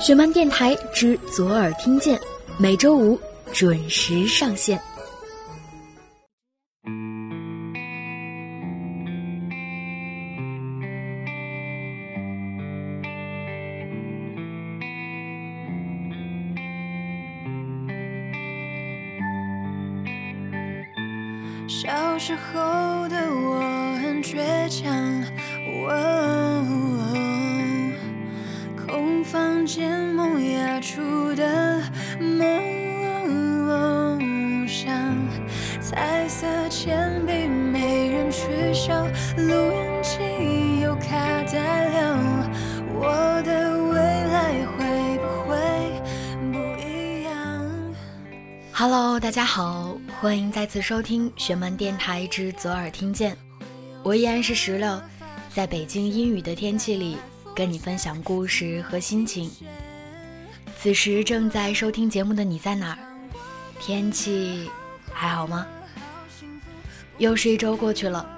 雪漫电台之左耳听见，每周五准时上线。次收听玄门电台之左耳听见，我依然是石榴，在北京阴雨的天气里跟你分享故事和心情。此时正在收听节目的你在哪儿？天气还好吗？又是一周过去了，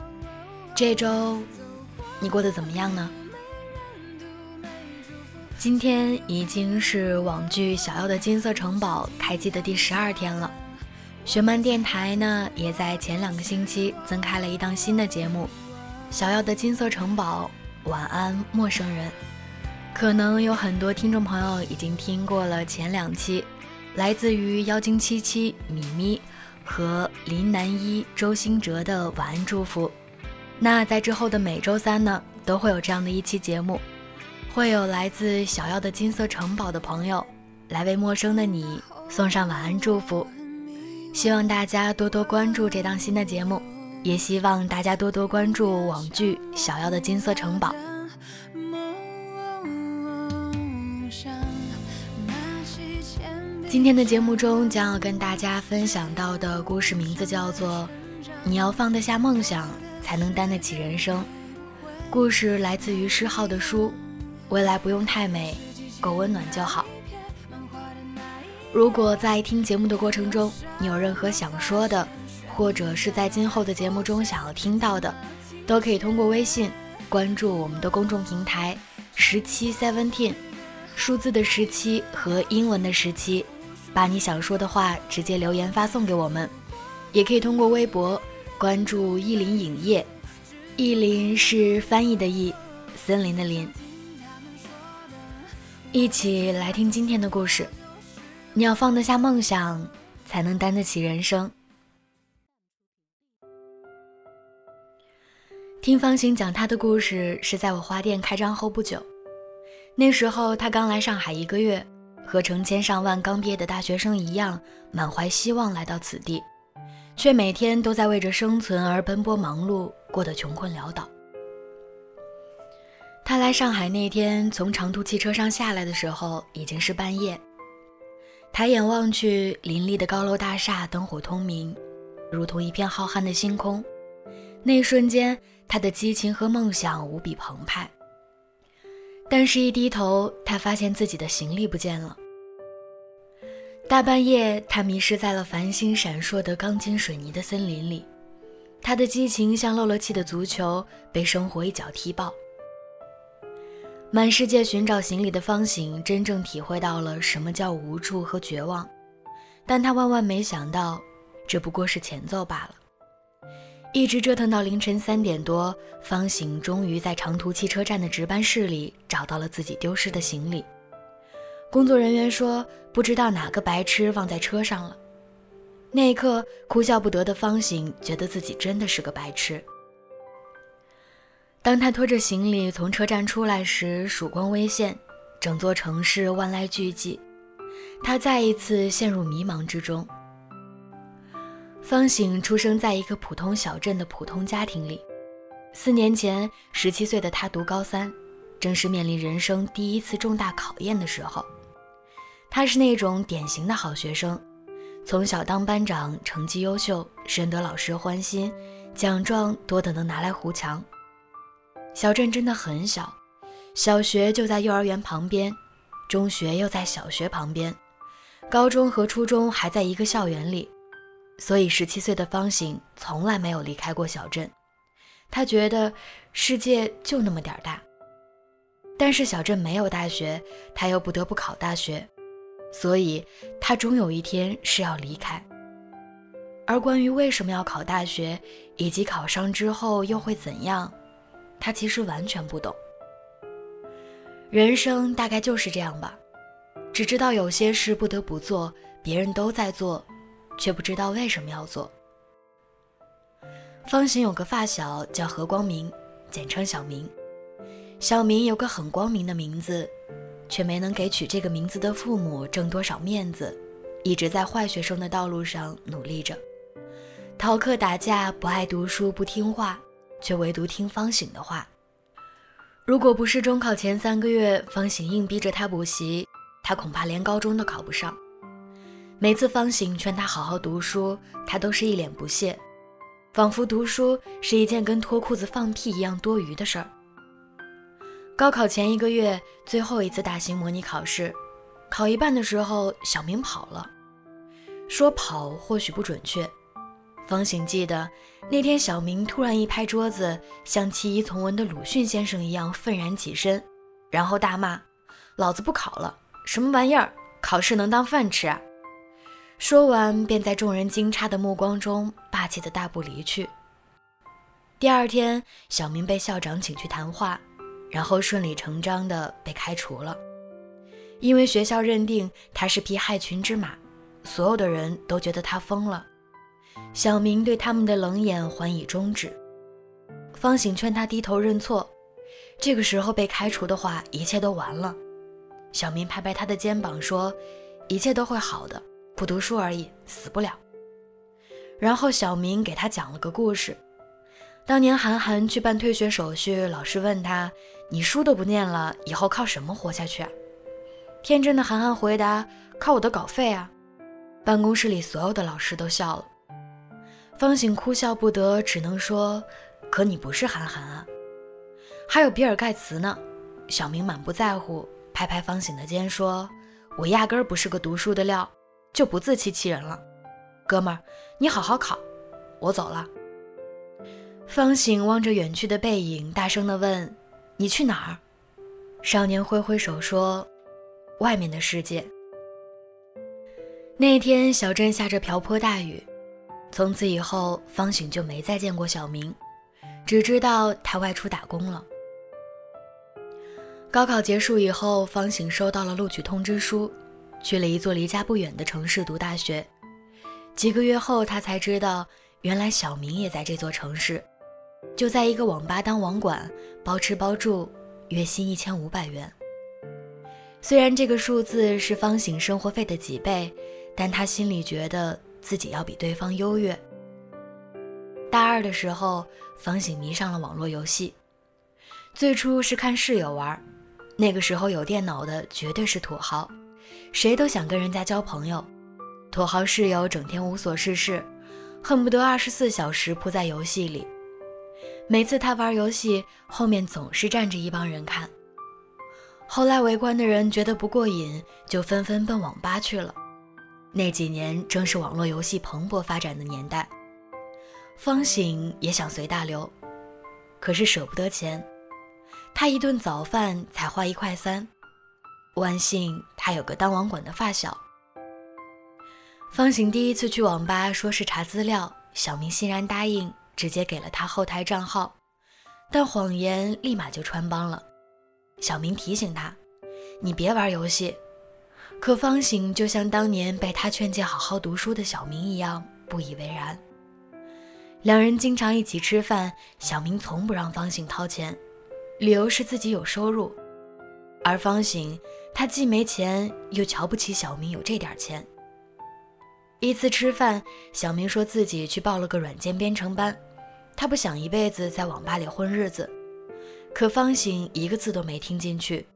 这周你过得怎么样呢？今天已经是网剧《小妖的金色城堡》开机的第十二天了。学漫电台呢，也在前两个星期增开了一档新的节目《小妖的金色城堡》，晚安陌生人。可能有很多听众朋友已经听过了前两期，来自于妖精七七、米咪和林南一、周兴哲的晚安祝福。那在之后的每周三呢，都会有这样的一期节目，会有来自小妖的金色城堡的朋友来为陌生的你送上晚安祝福。希望大家多多关注这档新的节目，也希望大家多多关注网剧《小妖的金色城堡》。今天的节目中将要跟大家分享到的故事名字叫做《你要放得下梦想，才能担得起人生》。故事来自于诗浩的书《未来不用太美，够温暖就好》。如果在听节目的过程中，你有任何想说的，或者是在今后的节目中想要听到的，都可以通过微信关注我们的公众平台十七 seventeen，数字的十七和英文的十七，把你想说的话直接留言发送给我们，也可以通过微博关注意林影业，意林是翻译的意，森林的林，一起来听今天的故事。你要放得下梦想，才能担得起人生。听方形讲他的故事，是在我花店开张后不久。那时候他刚来上海一个月，和成千上万刚毕业的大学生一样，满怀希望来到此地，却每天都在为着生存而奔波忙碌，过得穷困潦倒。他来上海那天，从长途汽车上下来的时候，已经是半夜。抬眼望去，林立的高楼大厦灯火通明，如同一片浩瀚的星空。那一瞬间，他的激情和梦想无比澎湃。但是，一低头，他发现自己的行李不见了。大半夜，他迷失在了繁星闪烁的钢筋水泥的森林里，他的激情像漏了气的足球，被生活一脚踢爆。满世界寻找行李的方醒，真正体会到了什么叫无助和绝望，但他万万没想到，这不过是前奏罢了。一直折腾到凌晨三点多，方醒终于在长途汽车站的值班室里找到了自己丢失的行李。工作人员说，不知道哪个白痴忘在车上了。那一刻，哭笑不得的方醒觉得自己真的是个白痴。当他拖着行李从车站出来时，曙光微现，整座城市万籁俱寂，他再一次陷入迷茫之中。方醒出生在一个普通小镇的普通家庭里，四年前，十七岁的他读高三，正是面临人生第一次重大考验的时候。他是那种典型的好学生，从小当班长，成绩优秀，深得老师欢心，奖状多得能拿来糊墙。小镇真的很小，小学就在幼儿园旁边，中学又在小学旁边，高中和初中还在一个校园里，所以十七岁的方醒从来没有离开过小镇。他觉得世界就那么点大。但是小镇没有大学，他又不得不考大学，所以他终有一天是要离开。而关于为什么要考大学，以及考上之后又会怎样，他其实完全不懂。人生大概就是这样吧，只知道有些事不得不做，别人都在做，却不知道为什么要做。方形有个发小叫何光明，简称小明。小明有个很光明的名字，却没能给取这个名字的父母挣多少面子，一直在坏学生的道路上努力着，逃课打架，不爱读书，不听话，却唯独听方醒的话。如果不是中考前三个月，方醒硬逼着他补习，他恐怕连高中都考不上。每次方醒劝他好好读书，他都是一脸不屑，仿佛读书是一件跟脱裤子放屁一样多余的事儿。高考前一个月，最后一次大型模拟考试，考一半的时候，小明跑了。说跑或许不准确，方醒记得那天小明突然一拍桌子，像弃医从文的鲁迅先生一样愤然起身，然后大骂：“老子不考了！什么玩意儿？考试能当饭吃啊！”说完，便在众人惊诧的目光中，霸气的大步离去。第二天，小明被校长请去谈话。然后顺理成章的被开除了，因为学校认定他是匹害群之马，所有的人都觉得他疯了。小明对他们的冷眼还以终止。方醒劝他低头认错，这个时候被开除的话，一切都完了。小明拍拍他的肩膀说：“一切都会好的，不读书而已，死不了。”然后小明给他讲了个故事。当年韩寒去办退学手续，老师问他：“你书都不念了，以后靠什么活下去？”啊？”天真的韩寒回答：“靠我的稿费啊！”办公室里所有的老师都笑了，方醒哭笑不得，只能说：“可你不是韩寒啊。”还有比尔盖茨呢。小明满不在乎，拍拍方醒的肩说：“我压根儿不是个读书的料，就不自欺欺人了。哥们儿，你好好考，我走了。”方醒望着远去的背影，大声地问：“你去哪儿？”少年挥挥手说：“外面的世界。”那天，小镇下着瓢泼大雨。从此以后，方醒就没再见过小明，只知道他外出打工了。高考结束以后，方醒收到了录取通知书，去了一座离家不远的城市读大学。几个月后，他才知道，原来小明也在这座城市。就在一个网吧当网管，包吃包住，月薪一千五百元。虽然这个数字是方醒生活费的几倍，但他心里觉得自己要比对方优越。大二的时候，方醒迷上了网络游戏，最初是看室友玩，那个时候有电脑的绝对是土豪，谁都想跟人家交朋友。土豪室友整天无所事事，恨不得二十四小时扑在游戏里。每次他玩游戏，后面总是站着一帮人看。后来围观的人觉得不过瘾，就纷纷奔网吧去了。那几年正是网络游戏蓬勃发展的年代，方醒也想随大流，可是舍不得钱，他一顿早饭才花一块三。万幸他有个当网管的发小。方醒第一次去网吧，说是查资料，小明欣然答应。直接给了他后台账号，但谎言立马就穿帮了。小明提醒他：“你别玩游戏。”可方醒就像当年被他劝诫好好读书的小明一样，不以为然。两人经常一起吃饭，小明从不让方醒掏钱，理由是自己有收入，而方醒他既没钱，又瞧不起小明有这点钱。一次吃饭，小明说自己去报了个软件编程班。他不想一辈子在网吧里混日子，可方醒一个字都没听进去，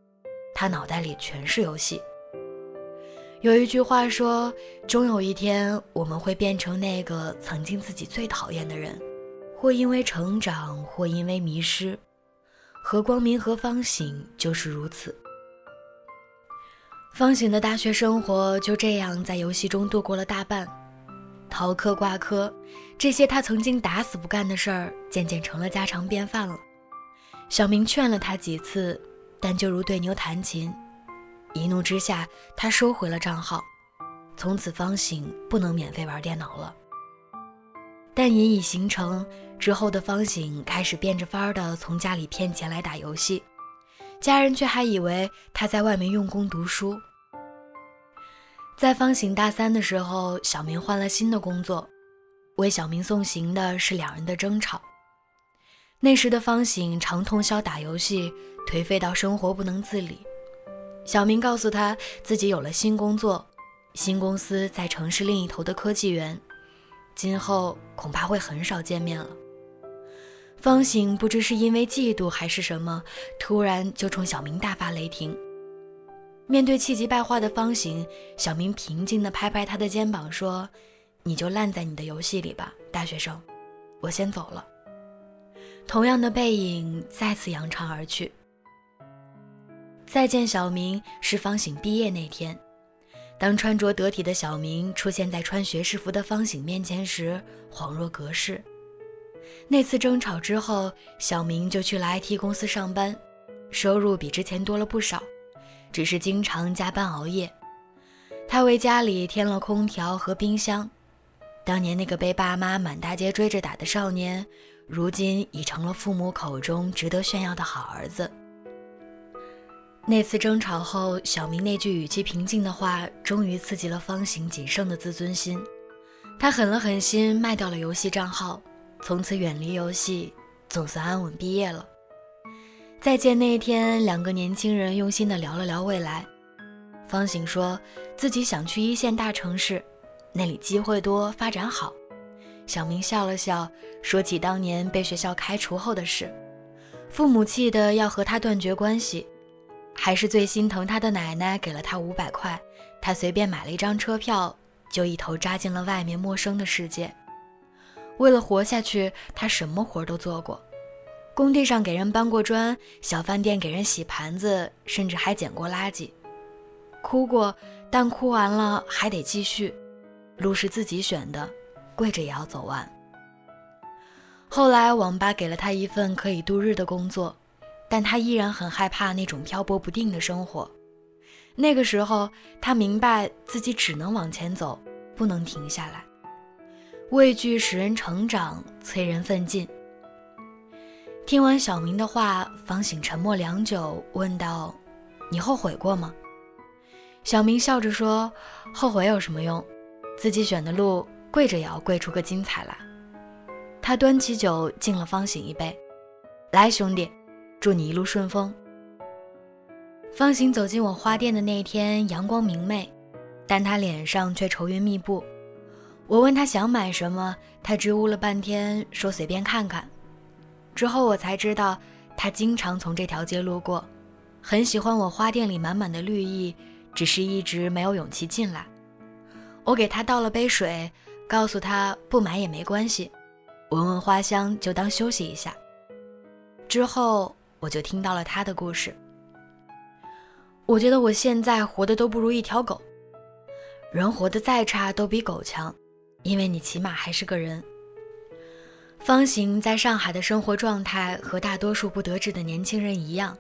他脑袋里全是游戏。有一句话说：“终有一天，我们会变成那个曾经自己最讨厌的人，或因为成长，或因为迷失。”何光明和方醒就是如此。方醒的大学生活就这样在游戏中度过了大半。逃课挂科，这些他曾经打死不干的事儿，渐渐成了家常便饭了。小明劝了他几次，但就如对牛弹琴。一怒之下，他收回了账号，从此方醒不能免费玩电脑了。但瘾已形成之后的方醒开始变着法儿的从家里骗钱来打游戏，家人却还以为他在外面用功读书。在方醒大三的时候，小明换了新的工作，为小明送行的是两人的争吵。那时的方醒常通宵打游戏，颓废到生活不能自理。小明告诉他自己有了新工作，新公司在城市另一头的科技园，今后恐怕会很少见面了。方醒不知是因为嫉妒还是什么，突然就冲小明大发雷霆。面对气急败坏的方醒，小明平静地拍拍他的肩膀说：“你就烂在你的游戏里吧，大学生，我先走了。”同样的背影再次扬长而去。再见，小明是方醒毕业那天。当穿着得体的小明出现在穿学士服的方醒面前时，恍若隔世。那次争吵之后，小明就去了 IT 公司上班，收入比之前多了不少，只是经常加班熬夜。他为家里添了空调和冰箱。当年那个被爸妈满大街追着打的少年，如今已成了父母口中值得炫耀的好儿子。那次争吵后，小明那句语气平静的话，终于刺激了方醒仅剩的自尊心。他狠了狠心，卖掉了游戏账号，从此远离游戏，总算安稳毕业了。再见那天，两个年轻人用心地聊了聊未来。方醒说自己想去一线大城市，那里机会多，发展好。小明笑了笑，说起当年被学校开除后的事，父母气得要和他断绝关系。还是最心疼他的奶奶给了他五百块，他随便买了一张车票，就一头扎进了外面陌生的世界。为了活下去，他什么活都做过，工地上给人搬过砖，小饭店给人洗盘子，甚至还捡过垃圾。哭过，但哭完了还得继续，路是自己选的，跪着也要走完。后来网吧给了他一份可以度日的工作。但他依然很害怕那种漂泊不定的生活。那个时候，他明白自己只能往前走，不能停下来。畏惧使人成长，催人奋进。听完小明的话，方醒沉默良久，问道：“你后悔过吗？”小明笑着说：“后悔有什么用？自己选的路，跪着也要跪出个精彩来。”他端起酒敬了方醒一杯：“来，兄弟。”祝你一路顺风。方行走进我花店的那天，阳光明媚，但他脸上却愁云密布。我问他想买什么，他支吾了半天，说随便看看。之后我才知道，他经常从这条街路过，很喜欢我花店里满满的绿意，只是一直没有勇气进来。我给他倒了杯水，告诉他不买也没关系，闻闻花香就当休息一下。之后。我就听到了他的故事。我觉得我现在活的都不如一条狗。人活得再差都比狗强，因为你起码还是个人。方形在上海的生活状态和大多数不得志的年轻人一样，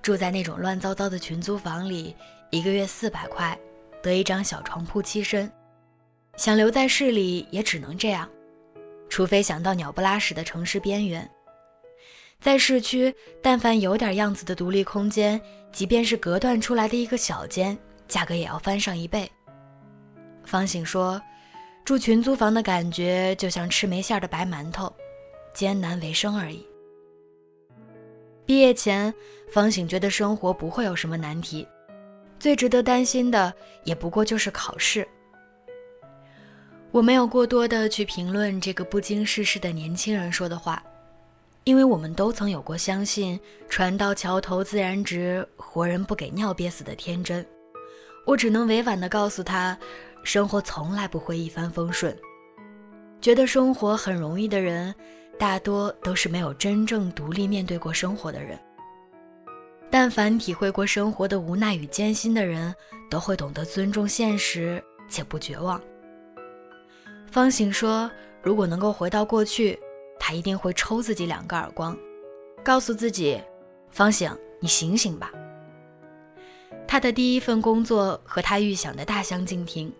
住在那种乱糟糟的群租房里，一个月四百块，得一张小床铺栖身。想留在市里也只能这样，除非想到鸟不拉屎的城市边缘。在市区，但凡有点样子的独立空间，即便是隔断出来的一个小间，价格也要翻上一倍。方醒说，住群租房的感觉就像吃没馅的白馒头，艰难为生而已。毕业前，方醒觉得生活不会有什么难题，最值得担心的也不过就是考试。我没有过多的去评论这个不经世事的年轻人说的话。因为我们都曾有过相信“船到桥头自然直，活人不给尿憋死”的天真，我只能委婉地告诉他，生活从来不会一帆风顺。觉得生活很容易的人，大多都是没有真正独立面对过生活的人。但凡体会过生活的无奈与艰辛的人，都会懂得尊重现实且不绝望。方醒说：“如果能够回到过去。”他一定会抽自己两个耳光，告诉自己：“方醒，你醒醒吧！”他的第一份工作和他预想的大相径庭。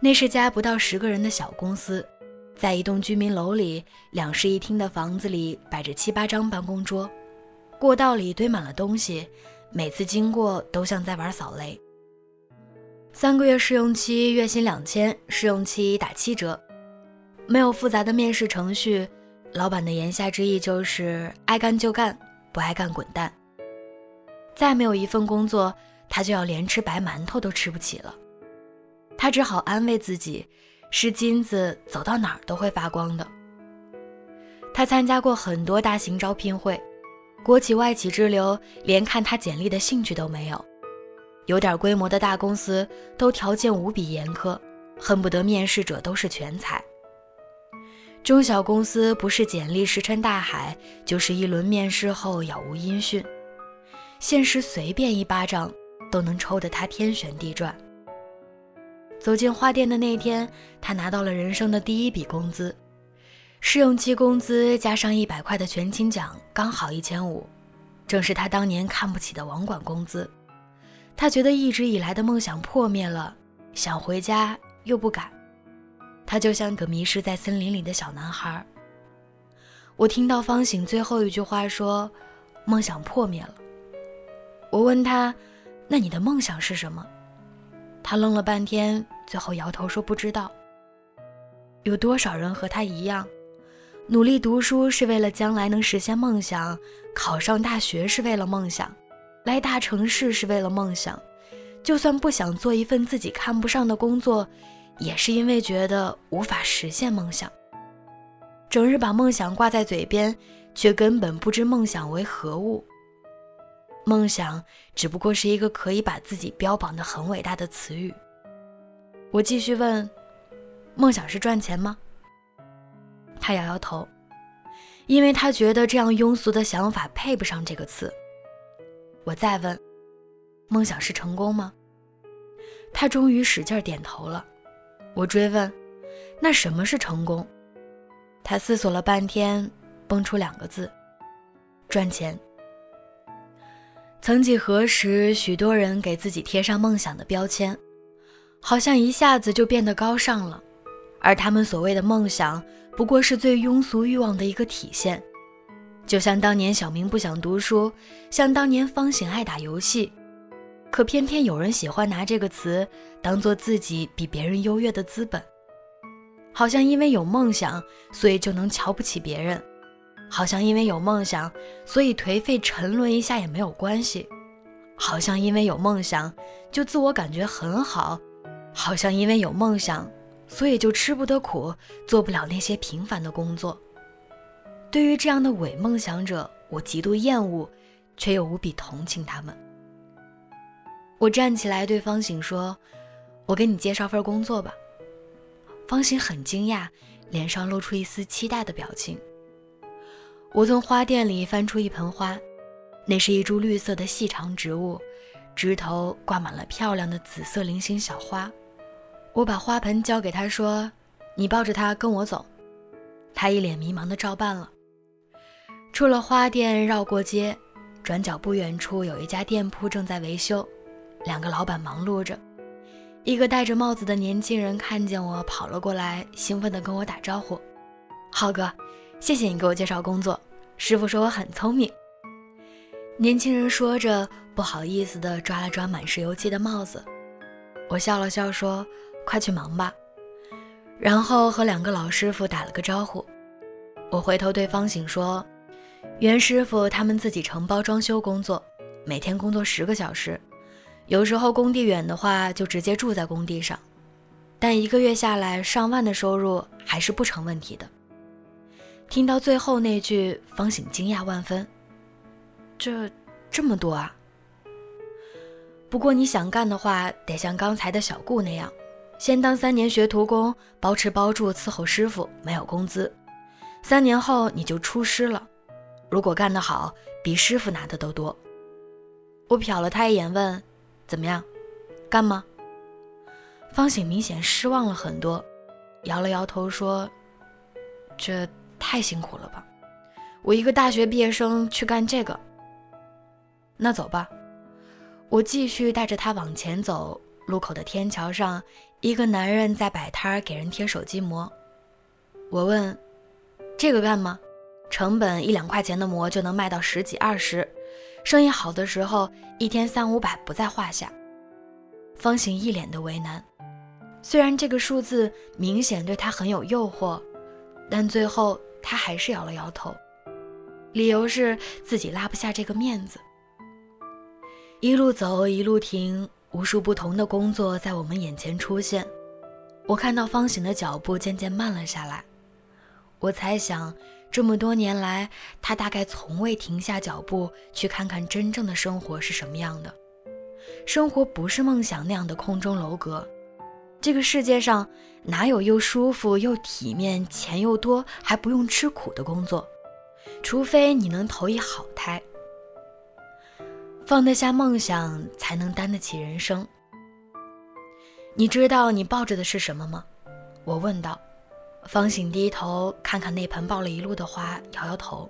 那是家不到十个人的小公司，在一栋居民楼里，两室一厅的房子里摆着七八张办公桌，过道里堆满了东西，每次经过都像在玩扫雷。三个月试用期，月薪两千，试用期打七折，没有复杂的面试程序，老板的言下之意就是爱干就干，不爱干滚蛋。再没有一份工作，他就要连吃白馒头都吃不起了。他只好安慰自己，是金子走到哪儿都会发光的。他参加过很多大型招聘会，国企外企之流连看他简历的兴趣都没有。有点规模的大公司都条件无比严苛，恨不得面试者都是全才。中小公司不是简历石沉大海，就是一轮面试后杳无音讯。现实随便一巴掌都能抽得他天旋地转。走进花店的那天，他拿到了人生的第一笔工资，试用期工资加上一百块的全勤奖，刚好一千五，正是他当年看不起的网管工资。他觉得一直以来的梦想破灭了，想回家又不敢。他就像个迷失在森林里的小男孩。我听到方醒最后一句话说：“梦想破灭了。”我问他：“那你的梦想是什么？”他愣了半天，最后摇头说：“不知道。”有多少人和他一样，努力读书是为了将来能实现梦想，考上大学是为了梦想。来大城市是为了梦想，就算不想做一份自己看不上的工作，也是因为觉得无法实现梦想。整日把梦想挂在嘴边，却根本不知梦想为何物。梦想只不过是一个可以把自己标榜的很伟大的词语。我继续问：梦想是赚钱吗？他摇摇头，因为他觉得这样庸俗的想法配不上这个词。我再问：梦想是成功吗？他终于使劲点头了。我追问：那什么是成功？他思索了半天，蹦出两个字：赚钱。曾几何时，许多人给自己贴上梦想的标签，好像一下子就变得高尚了，而他们所谓的梦想，不过是最庸俗欲望的一个体现。就像当年小明不想读书，像当年方醒爱打游戏，可偏偏有人喜欢拿这个词当做自己比别人优越的资本。好像因为有梦想，所以就能瞧不起别人；好像因为有梦想，所以颓废沉沦一下也没有关系；好像因为有梦想，就自我感觉很好；好像因为有梦想，所以就吃不得苦，做不了那些平凡的工作。对于这样的伪梦想者，我极度厌恶，却又无比同情他们。我站起来对方醒说：“我给你介绍份工作吧。”方醒很惊讶，脸上露出一丝期待的表情。我从花店里翻出一盆花，那是一株绿色的细长植物，枝头挂满了漂亮的紫色菱形小花。我把花盆交给他说：“你抱着它跟我走。”他一脸迷茫的照办了。出了花店，绕过街，转角不远处有一家店铺正在维修，两个老板忙碌着。一个戴着帽子的年轻人看见我跑了过来，兴奋地跟我打招呼：“浩哥，谢谢你给我介绍工作。师傅说我很聪明。”年轻人说着，不好意思地抓了抓满是油漆的帽子。我笑了笑说：“快去忙吧。”然后和两个老师傅打了个招呼。我回头对方醒说。袁师傅他们自己承包装修工作，每天工作十个小时，有时候工地远的话就直接住在工地上，但一个月下来上万的收入还是不成问题的。听到最后那句，方醒惊讶万分，这这么多啊！不过你想干的话，得像刚才的小顾那样，先当三年学徒工，包吃包住伺候师傅，没有工资，三年后你就出师了。如果干得好，比师傅拿的都多。我瞟了他一眼，问：“怎么样，干吗？”方醒明显失望了很多，摇了摇头说：“这太辛苦了吧，我一个大学毕业生去干这个。”那走吧。我继续带着他往前走，路口的天桥上，一个男人在摆摊给人贴手机膜。我问：“这个干吗？成本一两块钱的膜就能卖到十几二十，生意好的时候一天三五百不在话下。”方形一脸的为难。虽然这个数字明显对他很有诱惑，但最后他还是摇了摇头，理由是自己拉不下这个面子。一路走，一路停，无数不同的工作在我们眼前出现。我看到方醒的脚步渐渐慢了下来。我猜想，这么多年来，他大概从未停下脚步去看看真正的生活是什么样的。生活不是梦想那样的空中楼阁。这个世界上哪有又舒服又体面、钱又多还不用吃苦的工作？除非你能投一好胎。放得下梦想，才能担得起人生。你知道你抱着的是什么吗？我问道。方醒低头看看那盆抱了一路的花，摇摇头。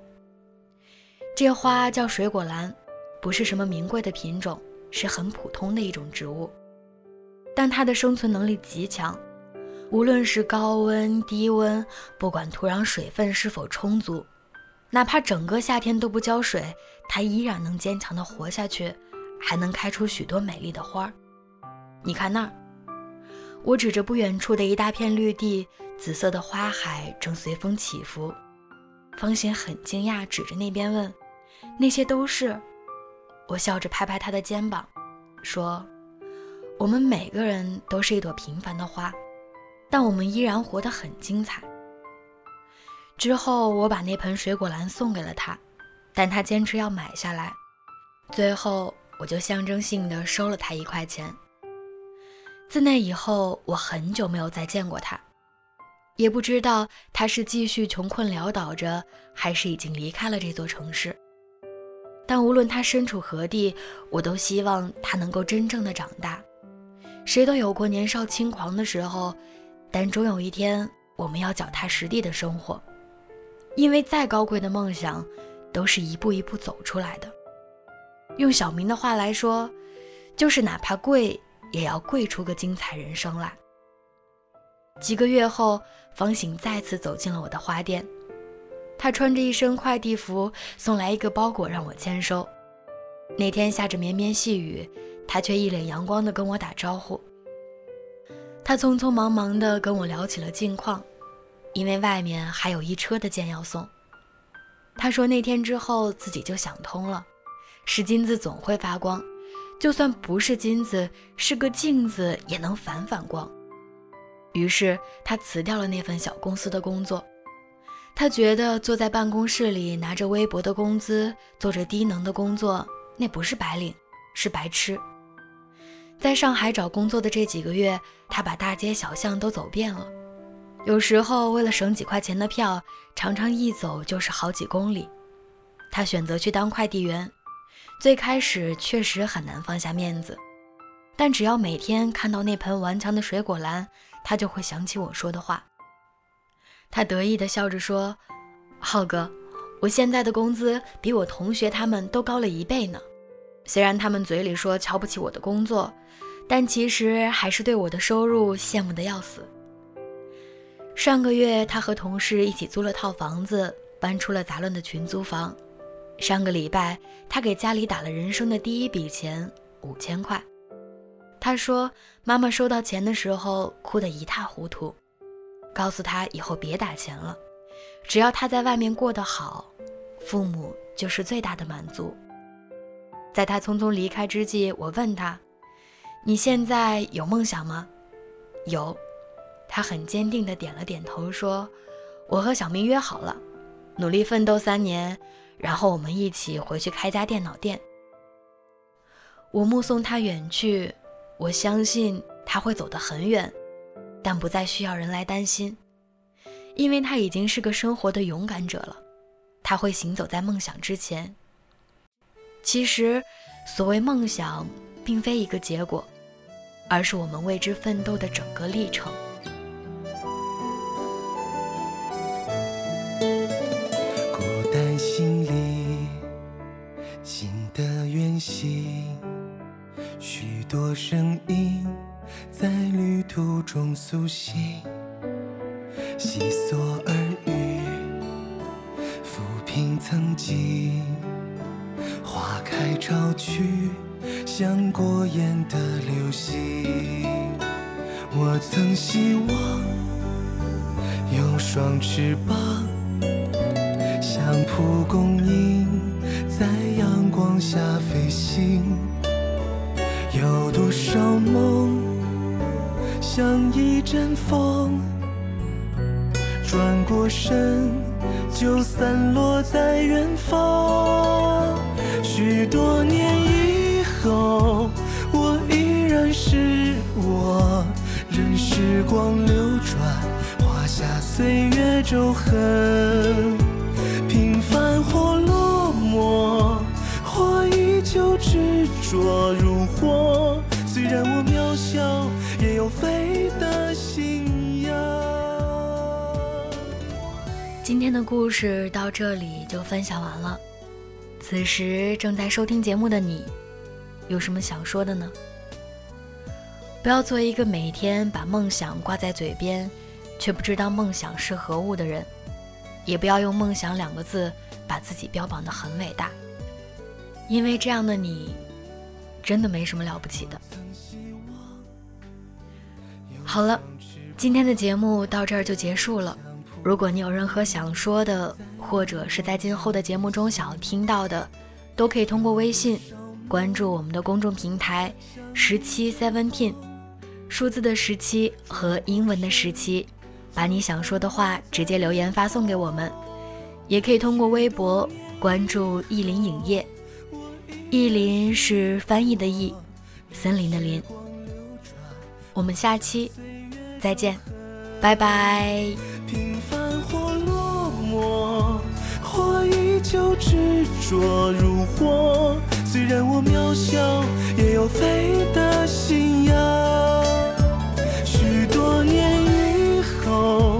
这花叫水果兰，不是什么名贵的品种，是很普通的一种植物。但它的生存能力极强，无论是高温低温，不管土壤水分是否充足。哪怕整个夏天都不浇水，它依然能坚强地活下去，还能开出许多美丽的花儿。你看那儿，我指着不远处的一大片绿地，紫色的花海正随风起伏。方贤很惊讶，指着那边问：“那些都是？”我笑着拍拍他的肩膀，说：“我们每个人都是一朵平凡的花，但我们依然活得很精彩。”之后，我把那盆水果篮送给了他，但他坚持要买下来。最后，我就象征性的收了他一块钱。自那以后，我很久没有再见过他，也不知道他是继续穷困潦倒着，还是已经离开了这座城市。但无论他身处何地，我都希望他能够真正的长大。谁都有过年少轻狂的时候，但终有一天，我们要脚踏实地的生活。因为再高贵的梦想，都是一步一步走出来的。用小明的话来说，就是哪怕贵，也要贵出个精彩人生来。几个月后，方醒再次走进了我的花店，他穿着一身快递服，送来一个包裹让我签收。那天下着绵绵细雨，他却一脸阳光地跟我打招呼。他匆匆忙忙地跟我聊起了近况。因为外面还有一车的件要送，他说那天之后自己就想通了，是金子总会发光，就算不是金子，是个镜子也能反反光。于是他辞掉了那份小公司的工作，他觉得坐在办公室里拿着微薄的工资，做着低能的工作，那不是白领，是白痴。在上海找工作的这几个月，他把大街小巷都走遍了。有时候为了省几块钱的票，常常一走就是好几公里。他选择去当快递员，最开始确实很难放下面子，但只要每天看到那盆顽强的水果篮，他就会想起我说的话。他得意地笑着说：“浩哥，我现在的工资比我同学他们都高了一倍呢。虽然他们嘴里说瞧不起我的工作，但其实还是对我的收入羡慕的要死。”上个月，他和同事一起租了套房子，搬出了杂乱的群租房。上个礼拜，他给家里打了人生的第一笔钱，五千块。他说，妈妈收到钱的时候哭得一塌糊涂，告诉他以后别打钱了，只要他在外面过得好，父母就是最大的满足。在他匆匆离开之际，我问他：“你现在有梦想吗？”有。他很坚定地点了点头，说：“我和小明约好了，努力奋斗三年，然后我们一起回去开家电脑店。”我目送他远去，我相信他会走得很远，但不再需要人来担心，因为他已经是个生活的勇敢者了。他会行走在梦想之前。其实，所谓梦想，并非一个结果，而是我们为之奋斗的整个历程。心里，新的元行，多声音在旅途中苏醒，细索耳语，抚平曾经。花开潮去，像过眼的流星。我曾希望有双翅膀，像蒲公英在阳光下飞行。有多少梦像一阵风，转过身就散落在远方。许多年以后，我依然是我。任时光流转，画下岁月皱痕。说如火。虽然我渺小，也有飞的信仰。今天的故事到这里就分享完了。此时正在收听节目的你，有什么想说的呢？不要做一个每天把梦想挂在嘴边，却不知道梦想是何物的人，也不要用“梦想”两个字把自己标榜的很伟大，因为这样的你，真的没什么了不起的。好了，今天的节目到这儿就结束了。如果你有任何想说的，或者是在今后的节目中想要听到的，都可以通过微信关注我们的公众平台十七 seventeen。数字的十七和英文的十七，把你想说的话直接留言发送给我们，也可以通过微博关注意林影业。意林是翻译的译，森林的林。我们下期再见，拜拜。平凡或落寞，或依旧执着如火。虽然我渺小，也有飞的信仰。多年以后，